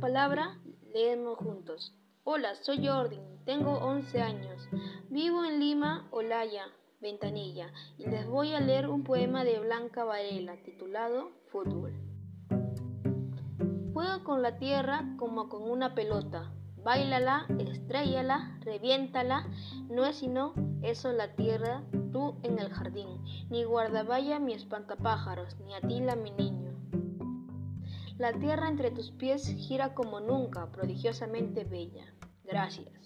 palabra, leemos juntos. Hola, soy Jordi, tengo 11 años. Vivo en Lima, Olaya, Ventanilla, y les voy a leer un poema de Blanca Varela titulado Fútbol. Juega con la tierra como con una pelota. Báilala, estrellala, reviéntala. No es sino eso la tierra, tú en el jardín. Ni guardavalla mi espantapájaros, ni atila mi niño. La tierra entre tus pies gira como nunca, prodigiosamente bella. Gracias.